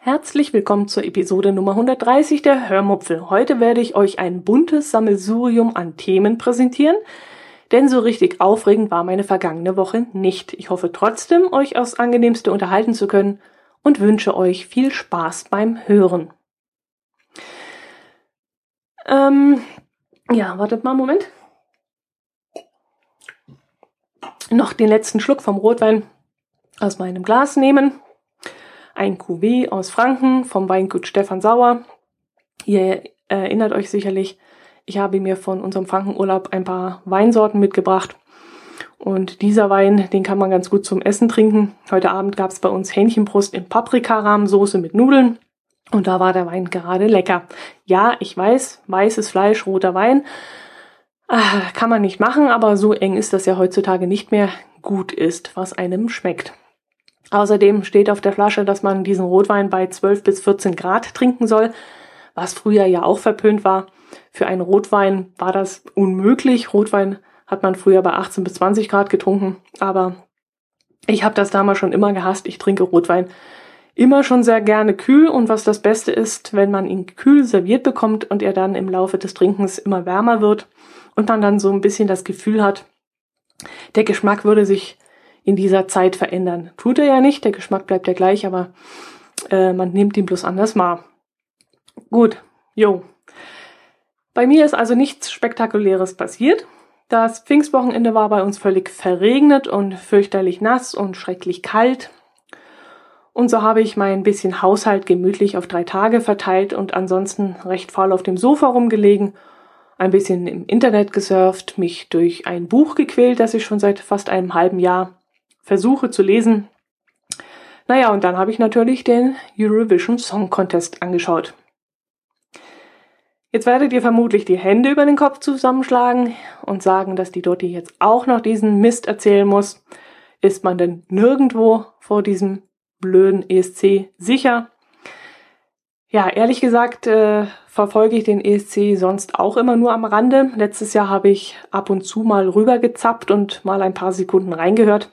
Herzlich willkommen zur Episode Nummer 130 der Hörmupfel. Heute werde ich euch ein buntes Sammelsurium an Themen präsentieren, denn so richtig aufregend war meine vergangene Woche nicht. Ich hoffe trotzdem, euch aufs angenehmste unterhalten zu können und wünsche euch viel Spaß beim Hören. Ähm, ja, wartet mal einen Moment. Noch den letzten Schluck vom Rotwein aus meinem Glas nehmen. Ein Cuvée aus Franken vom Weingut Stefan Sauer. Ihr erinnert euch sicherlich, ich habe mir von unserem Frankenurlaub ein paar Weinsorten mitgebracht. Und dieser Wein, den kann man ganz gut zum Essen trinken. Heute Abend gab es bei uns Hähnchenbrust in Paprikarahmsoße mit Nudeln. Und da war der Wein gerade lecker. Ja, ich weiß, weißes Fleisch, roter Wein. Ah, kann man nicht machen, aber so eng ist das ja heutzutage nicht mehr gut ist, was einem schmeckt. Außerdem steht auf der Flasche, dass man diesen Rotwein bei 12 bis 14 Grad trinken soll, was früher ja auch verpönt war. Für einen Rotwein war das unmöglich. Rotwein hat man früher bei 18 bis 20 Grad getrunken, aber ich habe das damals schon immer gehasst. Ich trinke Rotwein immer schon sehr gerne kühl und was das Beste ist, wenn man ihn kühl serviert bekommt und er dann im Laufe des Trinkens immer wärmer wird und man dann so ein bisschen das Gefühl hat, der Geschmack würde sich in dieser Zeit verändern. Tut er ja nicht, der Geschmack bleibt ja gleich, aber äh, man nimmt ihn bloß anders wahr. Gut, jo. Bei mir ist also nichts Spektakuläres passiert. Das Pfingstwochenende war bei uns völlig verregnet und fürchterlich nass und schrecklich kalt. Und so habe ich mein bisschen Haushalt gemütlich auf drei Tage verteilt und ansonsten recht faul auf dem Sofa rumgelegen, ein bisschen im Internet gesurft, mich durch ein Buch gequält, das ich schon seit fast einem halben Jahr versuche zu lesen. Naja, und dann habe ich natürlich den Eurovision Song Contest angeschaut. Jetzt werdet ihr vermutlich die Hände über den Kopf zusammenschlagen und sagen, dass die Dotti jetzt auch noch diesen Mist erzählen muss. Ist man denn nirgendwo vor diesem blöden ESC sicher. Ja, ehrlich gesagt äh, verfolge ich den ESC sonst auch immer nur am Rande. Letztes Jahr habe ich ab und zu mal rübergezappt und mal ein paar Sekunden reingehört.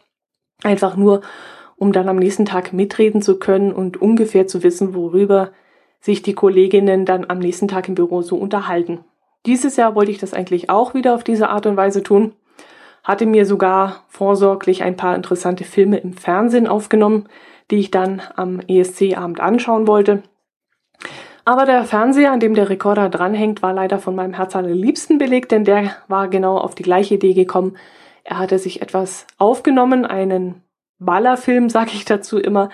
Einfach nur, um dann am nächsten Tag mitreden zu können und ungefähr zu wissen, worüber sich die Kolleginnen dann am nächsten Tag im Büro so unterhalten. Dieses Jahr wollte ich das eigentlich auch wieder auf diese Art und Weise tun. Hatte mir sogar vorsorglich ein paar interessante Filme im Fernsehen aufgenommen, die ich dann am ESC-Abend anschauen wollte. Aber der Fernseher, an dem der Rekorder dranhängt, war leider von meinem Herz allerliebsten belegt, denn der war genau auf die gleiche Idee gekommen. Er hatte sich etwas aufgenommen, einen Ballerfilm, sag ich dazu immer,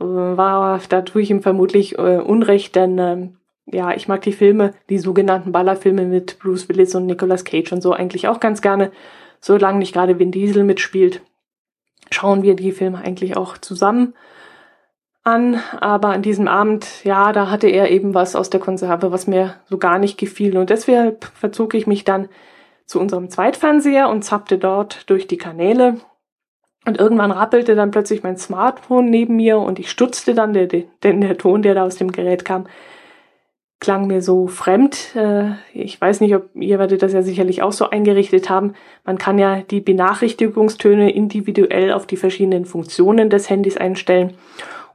äh, war, da tue ich ihm vermutlich äh, Unrecht, denn äh, ja, ich mag die Filme, die sogenannten Ballerfilme mit Bruce Willis und Nicolas Cage und so eigentlich auch ganz gerne, solange nicht gerade Vin Diesel mitspielt schauen wir die Filme eigentlich auch zusammen an. Aber an diesem Abend, ja, da hatte er eben was aus der Konserve, was mir so gar nicht gefiel. Und deshalb verzog ich mich dann zu unserem Zweitfernseher und zappte dort durch die Kanäle. Und irgendwann rappelte dann plötzlich mein Smartphone neben mir und ich stutzte dann, denn der Ton, der da aus dem Gerät kam, klang mir so fremd. Äh, ich weiß nicht, ob ihr werdet das ja sicherlich auch so eingerichtet haben. Man kann ja die Benachrichtigungstöne individuell auf die verschiedenen Funktionen des Handys einstellen.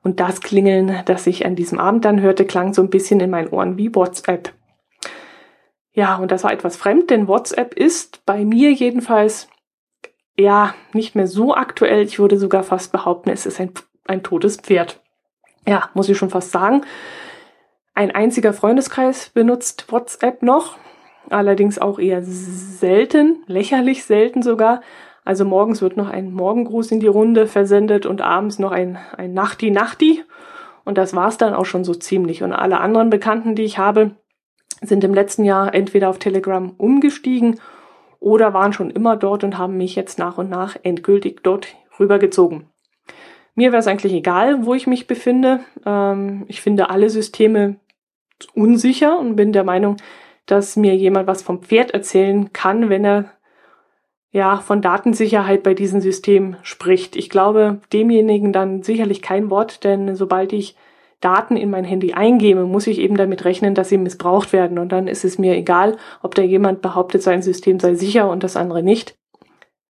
Und das Klingeln, das ich an diesem Abend dann hörte, klang so ein bisschen in meinen Ohren wie WhatsApp. Ja, und das war etwas fremd, denn WhatsApp ist bei mir jedenfalls ja nicht mehr so aktuell. Ich würde sogar fast behaupten, es ist ein, ein totes Pferd. Ja, muss ich schon fast sagen. Ein einziger Freundeskreis benutzt WhatsApp noch, allerdings auch eher selten, lächerlich selten sogar. Also morgens wird noch ein Morgengruß in die Runde versendet und abends noch ein, ein Nachti-Nachti. Und das war's dann auch schon so ziemlich. Und alle anderen Bekannten, die ich habe, sind im letzten Jahr entweder auf Telegram umgestiegen oder waren schon immer dort und haben mich jetzt nach und nach endgültig dort rübergezogen. Mir wäre es eigentlich egal, wo ich mich befinde. Ähm, ich finde alle Systeme unsicher und bin der Meinung, dass mir jemand was vom Pferd erzählen kann, wenn er ja von Datensicherheit bei diesem System spricht. Ich glaube demjenigen dann sicherlich kein Wort, denn sobald ich Daten in mein Handy eingebe, muss ich eben damit rechnen, dass sie missbraucht werden. Und dann ist es mir egal, ob da jemand behauptet, sein System sei sicher und das andere nicht.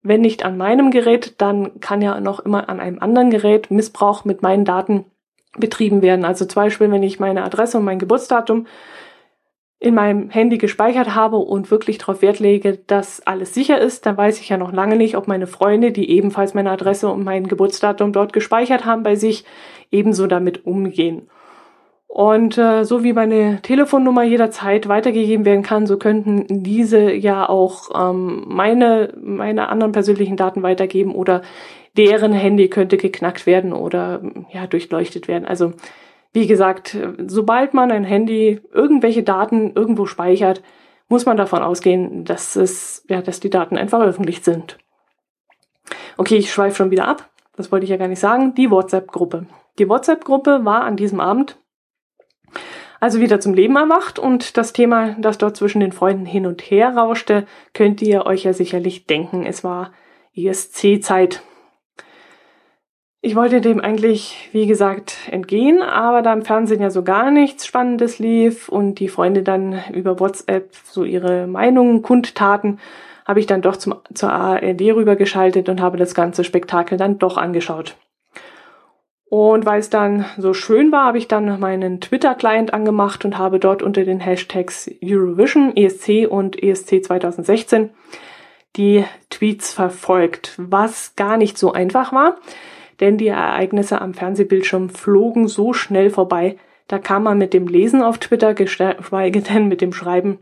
Wenn nicht an meinem Gerät, dann kann ja noch immer an einem anderen Gerät Missbrauch mit meinen Daten betrieben werden. Also zum Beispiel, wenn ich meine Adresse und mein Geburtsdatum in meinem Handy gespeichert habe und wirklich darauf Wert lege, dass alles sicher ist, dann weiß ich ja noch lange nicht, ob meine Freunde, die ebenfalls meine Adresse und mein Geburtsdatum dort gespeichert haben bei sich, ebenso damit umgehen. Und äh, so wie meine Telefonnummer jederzeit weitergegeben werden kann, so könnten diese ja auch ähm, meine, meine anderen persönlichen Daten weitergeben oder deren Handy könnte geknackt werden oder ja durchleuchtet werden. Also wie gesagt, sobald man ein Handy irgendwelche Daten irgendwo speichert, muss man davon ausgehen, dass es, ja, dass die Daten einfach öffentlich sind. Okay, ich schweife schon wieder ab. Das wollte ich ja gar nicht sagen. Die WhatsApp-Gruppe. Die WhatsApp-Gruppe war an diesem Abend also wieder zum Leben erwacht und das Thema, das dort zwischen den Freunden hin und her rauschte, könnt ihr euch ja sicherlich denken. Es war ESC-Zeit. Ich wollte dem eigentlich, wie gesagt, entgehen, aber da im Fernsehen ja so gar nichts Spannendes lief und die Freunde dann über WhatsApp so ihre Meinungen kundtaten, habe ich dann doch zum, zur ARD rübergeschaltet und habe das ganze Spektakel dann doch angeschaut. Und weil es dann so schön war, habe ich dann meinen Twitter-Client angemacht und habe dort unter den Hashtags Eurovision, ESC und ESC 2016 die Tweets verfolgt, was gar nicht so einfach war denn die Ereignisse am Fernsehbildschirm flogen so schnell vorbei, da kam man mit dem Lesen auf Twitter, geschweige denn mit dem Schreiben,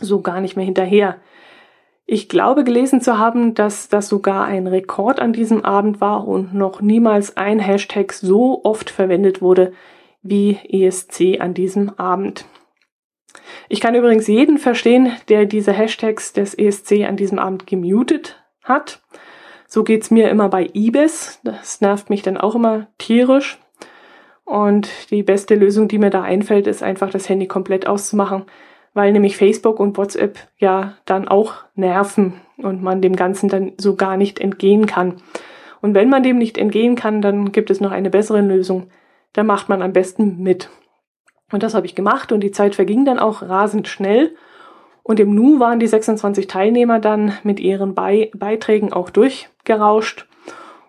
so gar nicht mehr hinterher. Ich glaube gelesen zu haben, dass das sogar ein Rekord an diesem Abend war und noch niemals ein Hashtag so oft verwendet wurde wie ESC an diesem Abend. Ich kann übrigens jeden verstehen, der diese Hashtags des ESC an diesem Abend gemutet hat. So geht's mir immer bei eBay. Das nervt mich dann auch immer tierisch. Und die beste Lösung, die mir da einfällt, ist einfach das Handy komplett auszumachen, weil nämlich Facebook und WhatsApp ja dann auch nerven und man dem Ganzen dann so gar nicht entgehen kann. Und wenn man dem nicht entgehen kann, dann gibt es noch eine bessere Lösung. Da macht man am besten mit. Und das habe ich gemacht und die Zeit verging dann auch rasend schnell. Und im Nu waren die 26 Teilnehmer dann mit ihren Be Beiträgen auch durchgerauscht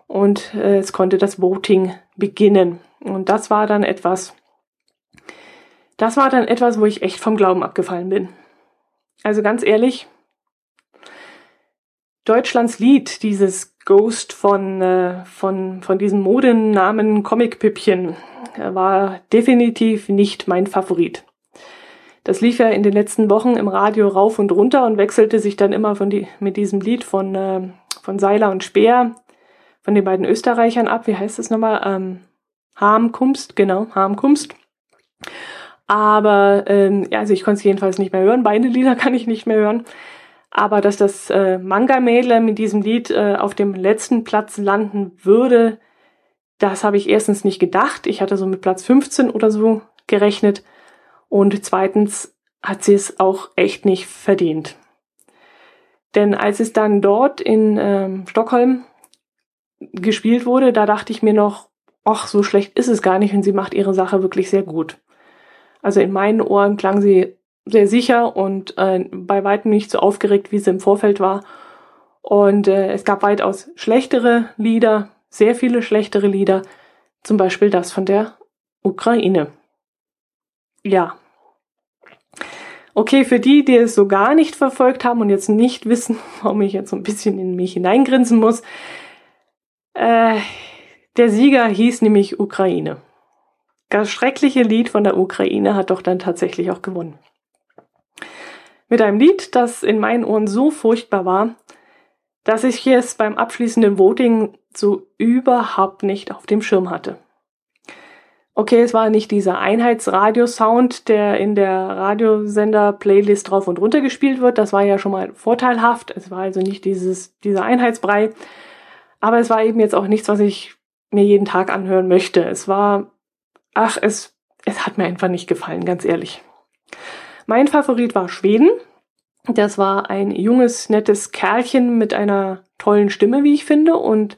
und äh, es konnte das Voting beginnen. Und das war dann etwas, das war dann etwas, wo ich echt vom Glauben abgefallen bin. Also ganz ehrlich, Deutschlands Lied, dieses Ghost von, äh, von, von diesem Modennamen Comic Püppchen, äh, war definitiv nicht mein Favorit. Das lief ja in den letzten Wochen im Radio rauf und runter und wechselte sich dann immer von die, mit diesem Lied von, äh, von Seiler und Speer, von den beiden Österreichern ab. Wie heißt das nochmal? Ähm, Harmkumst, genau, Harmkumst. Aber, ähm, ja, also ich konnte es jedenfalls nicht mehr hören. Beide Lieder kann ich nicht mehr hören. Aber dass das äh, Manga-Mädler mit diesem Lied äh, auf dem letzten Platz landen würde, das habe ich erstens nicht gedacht. Ich hatte so mit Platz 15 oder so gerechnet. Und zweitens hat sie es auch echt nicht verdient. Denn als es dann dort in ähm, Stockholm gespielt wurde, da dachte ich mir noch, ach, so schlecht ist es gar nicht und sie macht ihre Sache wirklich sehr gut. Also in meinen Ohren klang sie sehr sicher und äh, bei weitem nicht so aufgeregt, wie sie im Vorfeld war. Und äh, es gab weitaus schlechtere Lieder, sehr viele schlechtere Lieder, zum Beispiel das von der Ukraine. Ja, Okay, für die, die es so gar nicht verfolgt haben und jetzt nicht wissen, warum ich jetzt so ein bisschen in mich hineingrinsen muss, äh, der Sieger hieß nämlich Ukraine. Das schreckliche Lied von der Ukraine hat doch dann tatsächlich auch gewonnen. Mit einem Lied, das in meinen Ohren so furchtbar war, dass ich es beim abschließenden Voting so überhaupt nicht auf dem Schirm hatte. Okay, es war nicht dieser Einheitsradio-Sound, der in der Radiosender-Playlist drauf und runter gespielt wird. Das war ja schon mal vorteilhaft. Es war also nicht dieses, dieser Einheitsbrei. Aber es war eben jetzt auch nichts, was ich mir jeden Tag anhören möchte. Es war, ach, es, es hat mir einfach nicht gefallen, ganz ehrlich. Mein Favorit war Schweden. Das war ein junges, nettes Kerlchen mit einer tollen Stimme, wie ich finde, und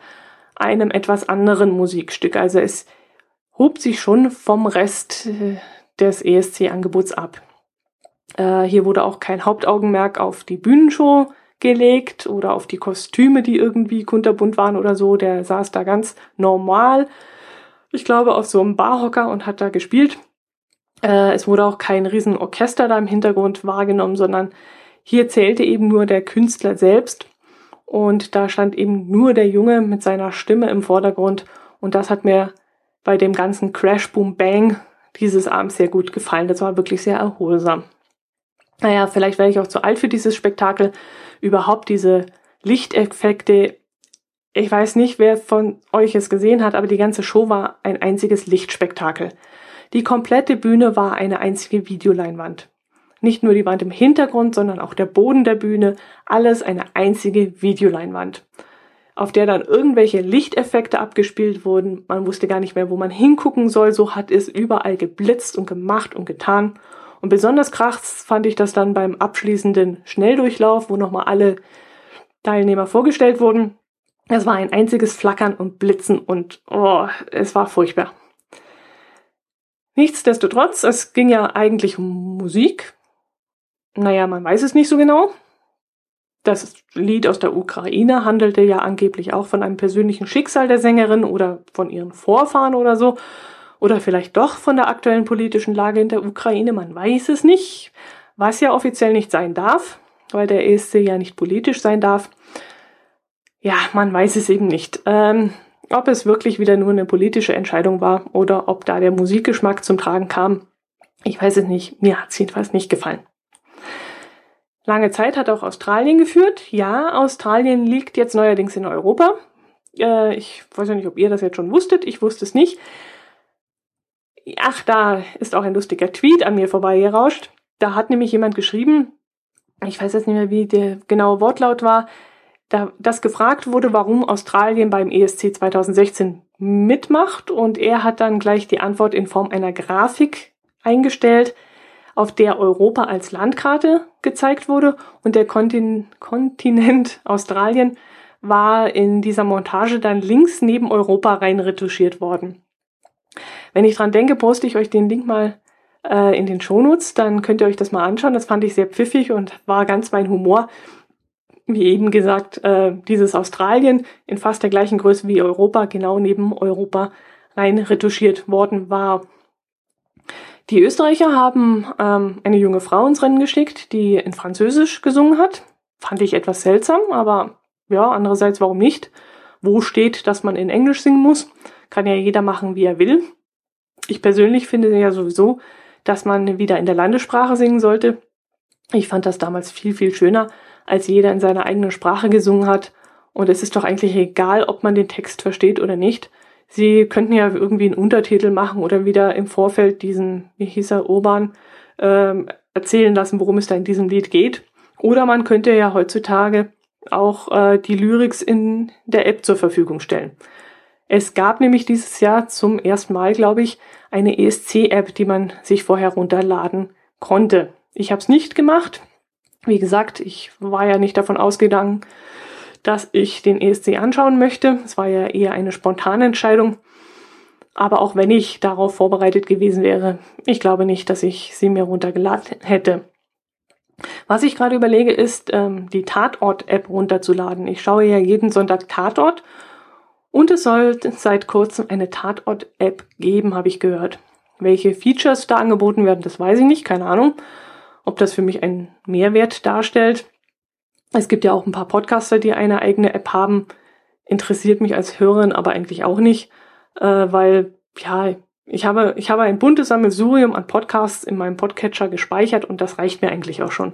einem etwas anderen Musikstück. Also es hob sich schon vom Rest äh, des ESC-Angebots ab. Äh, hier wurde auch kein Hauptaugenmerk auf die Bühnenshow gelegt oder auf die Kostüme, die irgendwie kunterbunt waren oder so. Der saß da ganz normal, ich glaube, auf so einem Barhocker und hat da gespielt. Äh, es wurde auch kein Riesenorchester da im Hintergrund wahrgenommen, sondern hier zählte eben nur der Künstler selbst. Und da stand eben nur der Junge mit seiner Stimme im Vordergrund. Und das hat mir bei dem ganzen Crash Boom Bang dieses Abends sehr gut gefallen. Das war wirklich sehr erholsam. Naja, vielleicht wäre ich auch zu alt für dieses Spektakel. Überhaupt diese Lichteffekte. Ich weiß nicht, wer von euch es gesehen hat, aber die ganze Show war ein einziges Lichtspektakel. Die komplette Bühne war eine einzige Videoleinwand. Nicht nur die Wand im Hintergrund, sondern auch der Boden der Bühne, alles eine einzige Videoleinwand, auf der dann irgendwelche Lichteffekte abgespielt wurden. Man wusste gar nicht mehr, wo man hingucken soll, so hat es überall geblitzt und gemacht und getan. Und besonders krass fand ich das dann beim abschließenden Schnelldurchlauf, wo nochmal alle Teilnehmer vorgestellt wurden. Es war ein einziges Flackern und Blitzen und oh, es war furchtbar. Nichtsdestotrotz, es ging ja eigentlich um Musik. Naja, man weiß es nicht so genau. Das Lied aus der Ukraine handelte ja angeblich auch von einem persönlichen Schicksal der Sängerin oder von ihren Vorfahren oder so. Oder vielleicht doch von der aktuellen politischen Lage in der Ukraine, man weiß es nicht, was ja offiziell nicht sein darf, weil der ESC ja nicht politisch sein darf. Ja, man weiß es eben nicht. Ähm, ob es wirklich wieder nur eine politische Entscheidung war oder ob da der Musikgeschmack zum Tragen kam, ich weiß es nicht. Mir hat es jedenfalls nicht gefallen. Lange Zeit hat auch Australien geführt. Ja, Australien liegt jetzt neuerdings in Europa. Äh, ich weiß ja nicht, ob ihr das jetzt schon wusstet. Ich wusste es nicht. Ach, da ist auch ein lustiger Tweet an mir vorbeigerauscht. Da hat nämlich jemand geschrieben, ich weiß jetzt nicht mehr, wie der genaue Wortlaut war, da, dass gefragt wurde, warum Australien beim ESC 2016 mitmacht. Und er hat dann gleich die Antwort in Form einer Grafik eingestellt, auf der Europa als Landkarte gezeigt wurde und der Kontin Kontinent Australien war in dieser Montage dann links neben Europa rein retuschiert worden. Wenn ich dran denke, poste ich euch den Link mal äh, in den Shownotes, dann könnt ihr euch das mal anschauen. Das fand ich sehr pfiffig und war ganz mein Humor. Wie eben gesagt, äh, dieses Australien in fast der gleichen Größe wie Europa, genau neben Europa rein retuschiert worden war. Die Österreicher haben ähm, eine junge Frau ins Rennen geschickt, die in Französisch gesungen hat. Fand ich etwas seltsam, aber ja, andererseits warum nicht? Wo steht, dass man in Englisch singen muss? Kann ja jeder machen, wie er will. Ich persönlich finde ja sowieso, dass man wieder in der Landessprache singen sollte. Ich fand das damals viel, viel schöner, als jeder in seiner eigenen Sprache gesungen hat. Und es ist doch eigentlich egal, ob man den Text versteht oder nicht. Sie könnten ja irgendwie einen Untertitel machen oder wieder im Vorfeld diesen, wie hieß er, Urban, ähm, erzählen lassen, worum es da in diesem Lied geht. Oder man könnte ja heutzutage auch äh, die Lyrics in der App zur Verfügung stellen. Es gab nämlich dieses Jahr zum ersten Mal, glaube ich, eine ESC-App, die man sich vorher runterladen konnte. Ich habe es nicht gemacht. Wie gesagt, ich war ja nicht davon ausgegangen, dass ich den ESC anschauen möchte. Es war ja eher eine spontane Entscheidung. Aber auch wenn ich darauf vorbereitet gewesen wäre, ich glaube nicht, dass ich sie mir runtergeladen hätte. Was ich gerade überlege, ist, ähm, die Tatort-App runterzuladen. Ich schaue ja jeden Sonntag Tatort und es soll seit kurzem eine Tatort-App geben, habe ich gehört. Welche Features da angeboten werden, das weiß ich nicht, keine Ahnung. Ob das für mich einen Mehrwert darstellt. Es gibt ja auch ein paar Podcaster, die eine eigene App haben. Interessiert mich als Hörerin aber eigentlich auch nicht, äh, weil, ja, ich habe, ich habe ein buntes Sammelsurium an Podcasts in meinem Podcatcher gespeichert und das reicht mir eigentlich auch schon.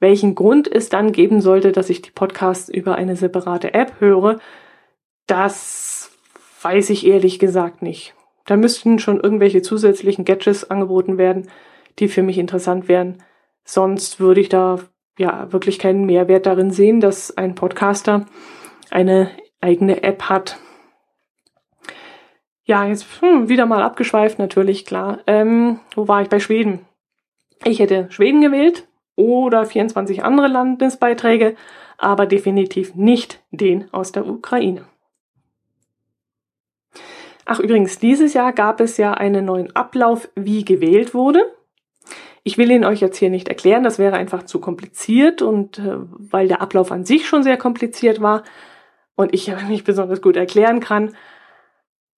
Welchen Grund es dann geben sollte, dass ich die Podcasts über eine separate App höre, das weiß ich ehrlich gesagt nicht. Da müssten schon irgendwelche zusätzlichen Gadgets angeboten werden, die für mich interessant wären. Sonst würde ich da ja wirklich keinen Mehrwert darin sehen, dass ein Podcaster eine eigene App hat. Ja, jetzt hm, wieder mal abgeschweift, natürlich, klar. Ähm, wo war ich bei Schweden? Ich hätte Schweden gewählt oder 24 andere Landesbeiträge, aber definitiv nicht den aus der Ukraine. Ach übrigens, dieses Jahr gab es ja einen neuen Ablauf, wie gewählt wurde. Ich will ihn euch jetzt hier nicht erklären, das wäre einfach zu kompliziert und äh, weil der Ablauf an sich schon sehr kompliziert war und ich nicht besonders gut erklären kann.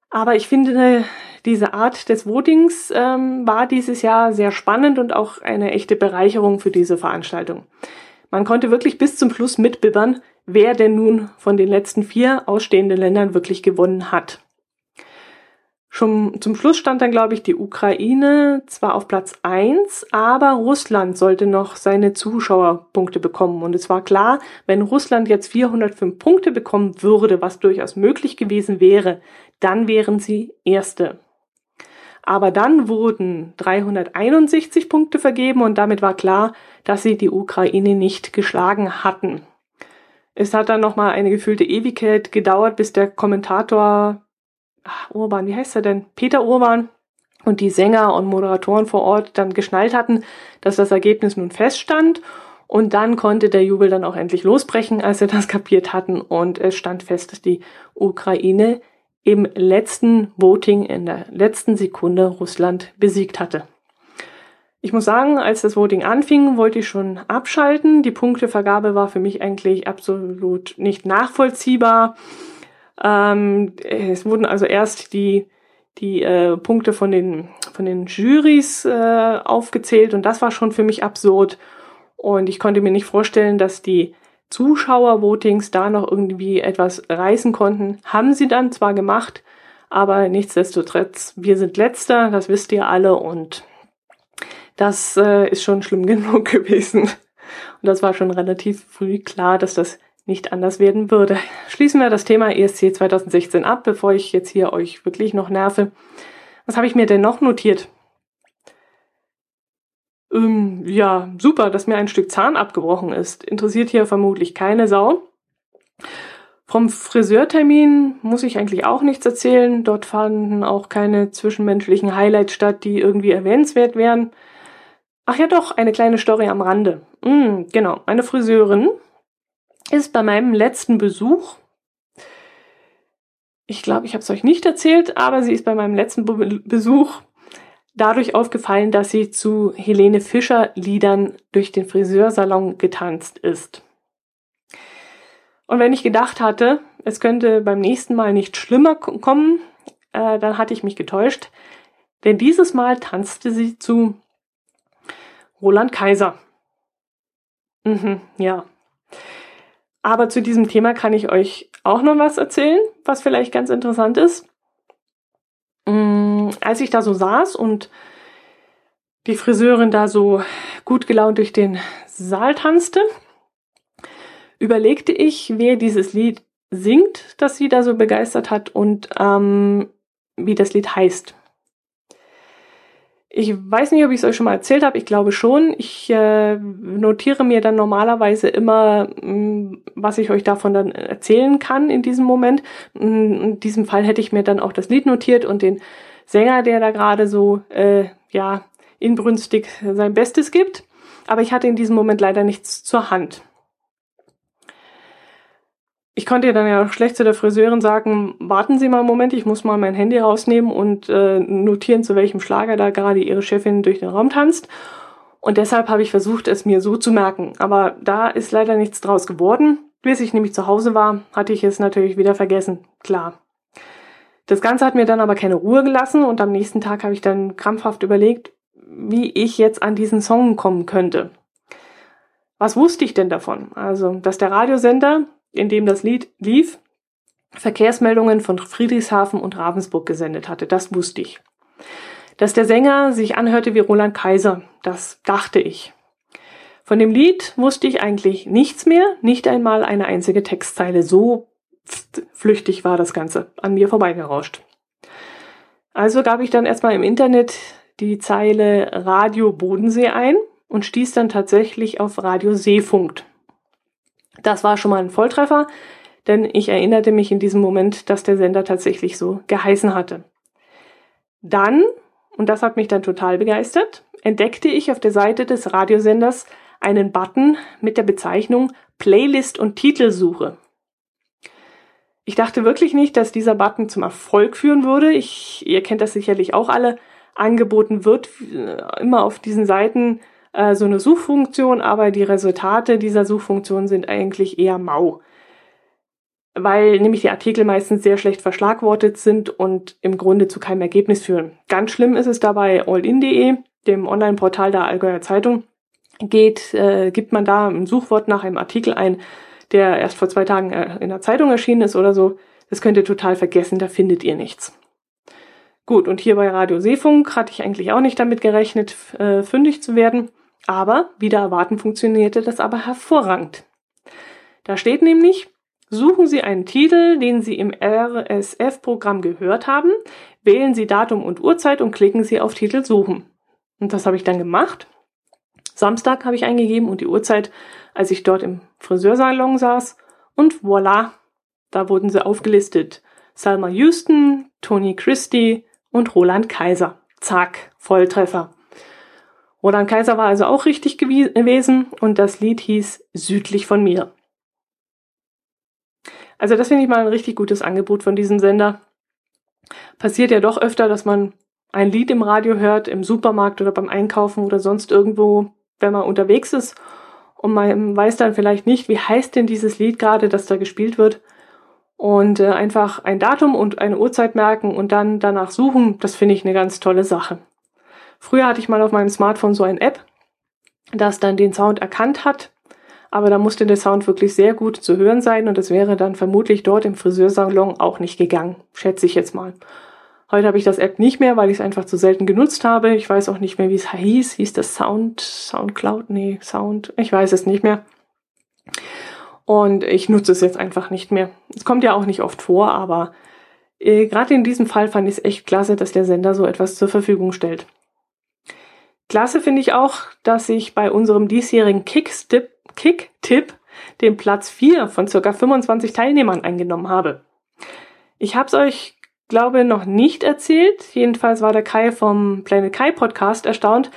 Aber ich finde, diese Art des Votings ähm, war dieses Jahr sehr spannend und auch eine echte Bereicherung für diese Veranstaltung. Man konnte wirklich bis zum Schluss mitbibbern, wer denn nun von den letzten vier ausstehenden Ländern wirklich gewonnen hat. Schon zum Schluss stand dann, glaube ich, die Ukraine zwar auf Platz eins, aber Russland sollte noch seine Zuschauerpunkte bekommen. Und es war klar, wenn Russland jetzt 405 Punkte bekommen würde, was durchaus möglich gewesen wäre, dann wären sie Erste. Aber dann wurden 361 Punkte vergeben und damit war klar, dass sie die Ukraine nicht geschlagen hatten. Es hat dann nochmal eine gefühlte Ewigkeit gedauert, bis der Kommentator ach, Urban, wie heißt er denn? Peter Urban und die Sänger und Moderatoren vor Ort dann geschnallt hatten, dass das Ergebnis nun feststand. Und dann konnte der Jubel dann auch endlich losbrechen, als sie das kapiert hatten. Und es stand fest, dass die Ukraine im letzten Voting in der letzten Sekunde Russland besiegt hatte. Ich muss sagen, als das Voting anfing, wollte ich schon abschalten. Die Punktevergabe war für mich eigentlich absolut nicht nachvollziehbar. Ähm, es wurden also erst die, die äh, Punkte von den, von den Jurys äh, aufgezählt und das war schon für mich absurd. Und ich konnte mir nicht vorstellen, dass die Zuschauervotings da noch irgendwie etwas reißen konnten. Haben sie dann zwar gemacht, aber nichtsdestotrotz, wir sind letzter, das wisst ihr alle und das äh, ist schon schlimm genug gewesen. Und das war schon relativ früh klar, dass das nicht anders werden würde. Schließen wir das Thema ESC 2016 ab, bevor ich jetzt hier euch wirklich noch nerve. Was habe ich mir denn noch notiert? Ähm, ja, super, dass mir ein Stück Zahn abgebrochen ist. Interessiert hier vermutlich keine Sau. Vom Friseurtermin muss ich eigentlich auch nichts erzählen. Dort fanden auch keine zwischenmenschlichen Highlights statt, die irgendwie erwähnenswert wären. Ach ja doch, eine kleine Story am Rande. Mm, genau, eine Friseurin ist bei meinem letzten Besuch, ich glaube, ich habe es euch nicht erzählt, aber sie ist bei meinem letzten Be Besuch dadurch aufgefallen, dass sie zu Helene Fischer Liedern durch den Friseursalon getanzt ist. Und wenn ich gedacht hatte, es könnte beim nächsten Mal nicht schlimmer kommen, äh, dann hatte ich mich getäuscht, denn dieses Mal tanzte sie zu Roland Kaiser. Mhm, ja. Aber zu diesem Thema kann ich euch auch noch was erzählen, was vielleicht ganz interessant ist. Mm, als ich da so saß und die Friseurin da so gut gelaunt durch den Saal tanzte, überlegte ich, wer dieses Lied singt, das sie da so begeistert hat und ähm, wie das Lied heißt. Ich weiß nicht, ob ich es euch schon mal erzählt habe. Ich glaube schon. Ich äh, notiere mir dann normalerweise immer, mh, mm, was ich euch davon dann erzählen kann in diesem Moment. Mm, in diesem Fall hätte ich mir dann auch das Lied notiert und den Sänger, der da gerade so äh, ja inbrünstig sein Bestes gibt. Aber ich hatte in diesem Moment leider nichts zur Hand. Ich konnte ihr dann ja schlecht zu der Friseurin sagen, warten Sie mal einen Moment, ich muss mal mein Handy rausnehmen und äh, notieren, zu welchem Schlager da gerade Ihre Chefin durch den Raum tanzt. Und deshalb habe ich versucht, es mir so zu merken. Aber da ist leider nichts draus geworden. Bis ich nämlich zu Hause war, hatte ich es natürlich wieder vergessen. Klar. Das Ganze hat mir dann aber keine Ruhe gelassen und am nächsten Tag habe ich dann krampfhaft überlegt, wie ich jetzt an diesen Song kommen könnte. Was wusste ich denn davon? Also, dass der Radiosender in dem das Lied lief, Verkehrsmeldungen von Friedrichshafen und Ravensburg gesendet hatte. Das wusste ich. Dass der Sänger sich anhörte wie Roland Kaiser, das dachte ich. Von dem Lied wusste ich eigentlich nichts mehr, nicht einmal eine einzige Textzeile. So flüchtig war das Ganze an mir vorbeigerauscht. Also gab ich dann erstmal im Internet die Zeile Radio Bodensee ein und stieß dann tatsächlich auf Radio Seefunk. Das war schon mal ein Volltreffer, denn ich erinnerte mich in diesem Moment, dass der Sender tatsächlich so geheißen hatte. Dann, und das hat mich dann total begeistert, entdeckte ich auf der Seite des Radiosenders einen Button mit der Bezeichnung Playlist und Titelsuche. Ich dachte wirklich nicht, dass dieser Button zum Erfolg führen würde. Ich, ihr kennt das sicherlich auch alle. Angeboten wird äh, immer auf diesen Seiten äh, so eine Suchfunktion, aber die Resultate dieser Suchfunktion sind eigentlich eher mau. Weil nämlich die Artikel meistens sehr schlecht verschlagwortet sind und im Grunde zu keinem Ergebnis führen. Ganz schlimm ist es dabei allin.de, dem Online-Portal der Allgäuer Zeitung. Geht, äh, gibt man da ein Suchwort nach einem Artikel ein, der erst vor zwei Tagen äh, in der Zeitung erschienen ist oder so. Das könnt ihr total vergessen, da findet ihr nichts. Gut, und hier bei Radio Seefunk hatte ich eigentlich auch nicht damit gerechnet, äh, fündig zu werden. Aber, wieder erwarten, funktionierte das aber hervorragend. Da steht nämlich, suchen Sie einen Titel, den Sie im RSF-Programm gehört haben, wählen Sie Datum und Uhrzeit und klicken Sie auf Titel suchen. Und das habe ich dann gemacht. Samstag habe ich eingegeben und die Uhrzeit, als ich dort im Friseursalon saß. Und voilà, da wurden sie aufgelistet. Salma Houston, Tony Christie und Roland Kaiser. Zack, Volltreffer. Roland Kaiser war also auch richtig gewesen und das Lied hieß Südlich von mir. Also das finde ich mal ein richtig gutes Angebot von diesem Sender. Passiert ja doch öfter, dass man ein Lied im Radio hört, im Supermarkt oder beim Einkaufen oder sonst irgendwo, wenn man unterwegs ist und man weiß dann vielleicht nicht, wie heißt denn dieses Lied gerade, das da gespielt wird. Und äh, einfach ein Datum und eine Uhrzeit merken und dann danach suchen, das finde ich eine ganz tolle Sache. Früher hatte ich mal auf meinem Smartphone so ein App, das dann den Sound erkannt hat, aber da musste der Sound wirklich sehr gut zu hören sein und es wäre dann vermutlich dort im Friseursalon auch nicht gegangen, schätze ich jetzt mal. Heute habe ich das App nicht mehr, weil ich es einfach zu selten genutzt habe. Ich weiß auch nicht mehr, wie es hieß. Hieß das Sound, Soundcloud? Nee, Sound. Ich weiß es nicht mehr. Und ich nutze es jetzt einfach nicht mehr. Es kommt ja auch nicht oft vor, aber äh, gerade in diesem Fall fand ich es echt klasse, dass der Sender so etwas zur Verfügung stellt. Klasse finde ich auch, dass ich bei unserem diesjährigen Kick-Tipp Kick den Platz 4 von circa 25 Teilnehmern eingenommen habe. Ich habe es euch, glaube noch nicht erzählt. Jedenfalls war der Kai vom Planet Kai Podcast erstaunt,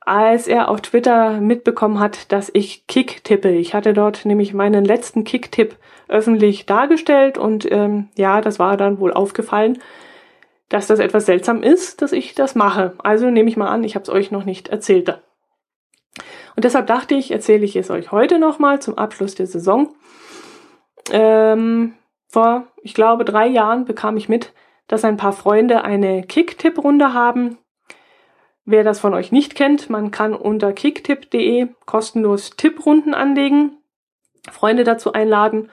als er auf Twitter mitbekommen hat, dass ich Kick tippe. Ich hatte dort nämlich meinen letzten Kick-Tipp öffentlich dargestellt und ähm, ja, das war dann wohl aufgefallen dass das etwas seltsam ist, dass ich das mache. Also nehme ich mal an, ich habe es euch noch nicht erzählt. Und deshalb dachte ich, erzähle ich es euch heute nochmal zum Abschluss der Saison. Ähm, vor, ich glaube, drei Jahren bekam ich mit, dass ein paar Freunde eine Kick-Tipp-Runde haben. Wer das von euch nicht kennt, man kann unter kicktipp.de kostenlos Tipprunden anlegen, Freunde dazu einladen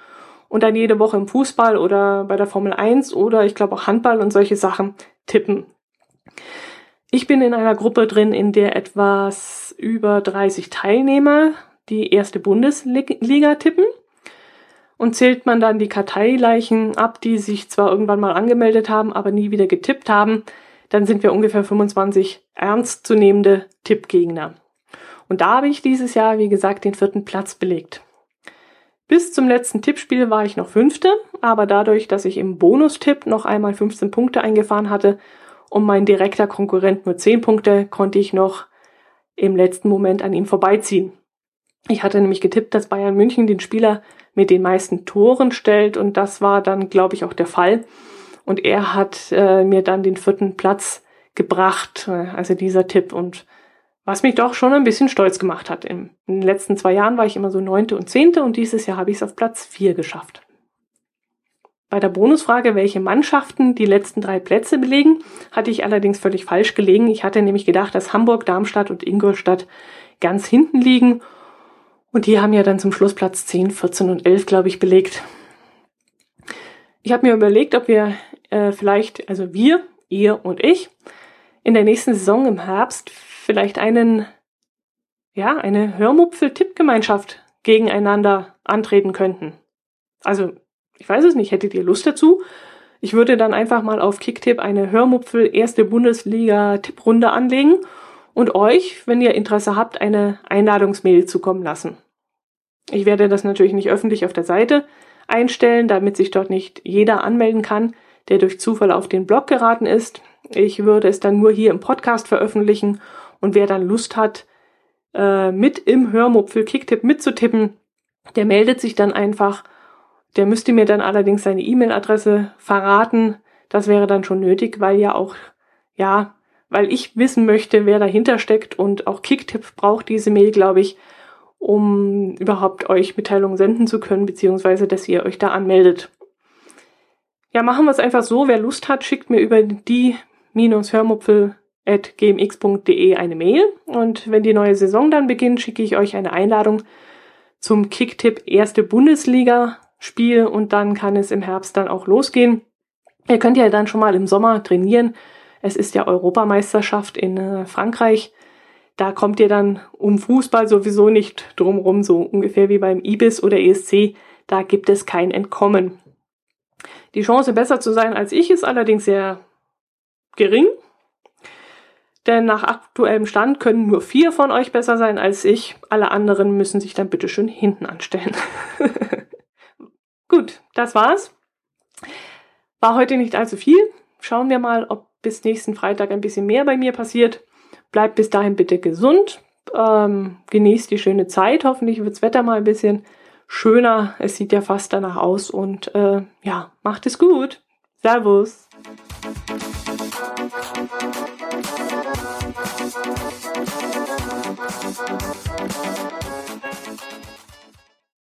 und dann jede Woche im Fußball oder bei der Formel 1 oder ich glaube auch Handball und solche Sachen tippen. Ich bin in einer Gruppe drin, in der etwas über 30 Teilnehmer die erste Bundesliga tippen. Und zählt man dann die Karteileichen ab, die sich zwar irgendwann mal angemeldet haben, aber nie wieder getippt haben, dann sind wir ungefähr 25 ernstzunehmende Tippgegner. Und da habe ich dieses Jahr, wie gesagt, den vierten Platz belegt. Bis zum letzten Tippspiel war ich noch Fünfte, aber dadurch, dass ich im Bonustipp noch einmal 15 Punkte eingefahren hatte und mein direkter Konkurrent nur 10 Punkte, konnte ich noch im letzten Moment an ihm vorbeiziehen. Ich hatte nämlich getippt, dass Bayern München den Spieler mit den meisten Toren stellt und das war dann, glaube ich, auch der Fall. Und er hat äh, mir dann den vierten Platz gebracht, äh, also dieser Tipp. Und was mich doch schon ein bisschen stolz gemacht hat. In den letzten zwei Jahren war ich immer so neunte und zehnte und dieses Jahr habe ich es auf Platz vier geschafft. Bei der Bonusfrage, welche Mannschaften die letzten drei Plätze belegen, hatte ich allerdings völlig falsch gelegen. Ich hatte nämlich gedacht, dass Hamburg, Darmstadt und Ingolstadt ganz hinten liegen. Und die haben ja dann zum Schluss Platz 10, 14 und 11, glaube ich, belegt. Ich habe mir überlegt, ob wir äh, vielleicht, also wir, ihr und ich, in der nächsten Saison im Herbst vielleicht einen, ja, eine Hörmupfel-Tippgemeinschaft gegeneinander antreten könnten. Also, ich weiß es nicht, hättet ihr Lust dazu? Ich würde dann einfach mal auf Kicktipp eine Hörmupfel erste Bundesliga Tipprunde anlegen und euch, wenn ihr Interesse habt, eine Einladungsmail zukommen lassen. Ich werde das natürlich nicht öffentlich auf der Seite einstellen, damit sich dort nicht jeder anmelden kann, der durch Zufall auf den Blog geraten ist. Ich würde es dann nur hier im Podcast veröffentlichen und wer dann Lust hat, äh, mit im Hörmupfel Kicktipp mitzutippen, der meldet sich dann einfach. Der müsste mir dann allerdings seine E-Mail-Adresse verraten. Das wäre dann schon nötig, weil ja auch, ja, weil ich wissen möchte, wer dahinter steckt und auch Kicktip braucht diese Mail, glaube ich, um überhaupt euch Mitteilungen senden zu können, beziehungsweise dass ihr euch da anmeldet. Ja, machen wir es einfach so. Wer Lust hat, schickt mir über die-hörmupfel.gmx.de eine Mail. Und wenn die neue Saison dann beginnt, schicke ich euch eine Einladung zum Kicktipp erste Bundesliga Spiel und dann kann es im Herbst dann auch losgehen. Ihr könnt ja dann schon mal im Sommer trainieren. Es ist ja Europameisterschaft in äh, Frankreich. Da kommt ihr dann um Fußball sowieso nicht drumrum, so ungefähr wie beim IBIS oder ESC. Da gibt es kein Entkommen. Die Chance, besser zu sein als ich, ist allerdings sehr gering. Denn nach aktuellem Stand können nur vier von euch besser sein als ich. Alle anderen müssen sich dann bitte schön hinten anstellen. Gut, das war's. War heute nicht allzu viel. Schauen wir mal, ob bis nächsten Freitag ein bisschen mehr bei mir passiert. Bleibt bis dahin bitte gesund. Ähm, genießt die schöne Zeit. Hoffentlich wirds Wetter mal ein bisschen schöner. Es sieht ja fast danach aus und äh, ja, macht es gut. Servus. フフフフ。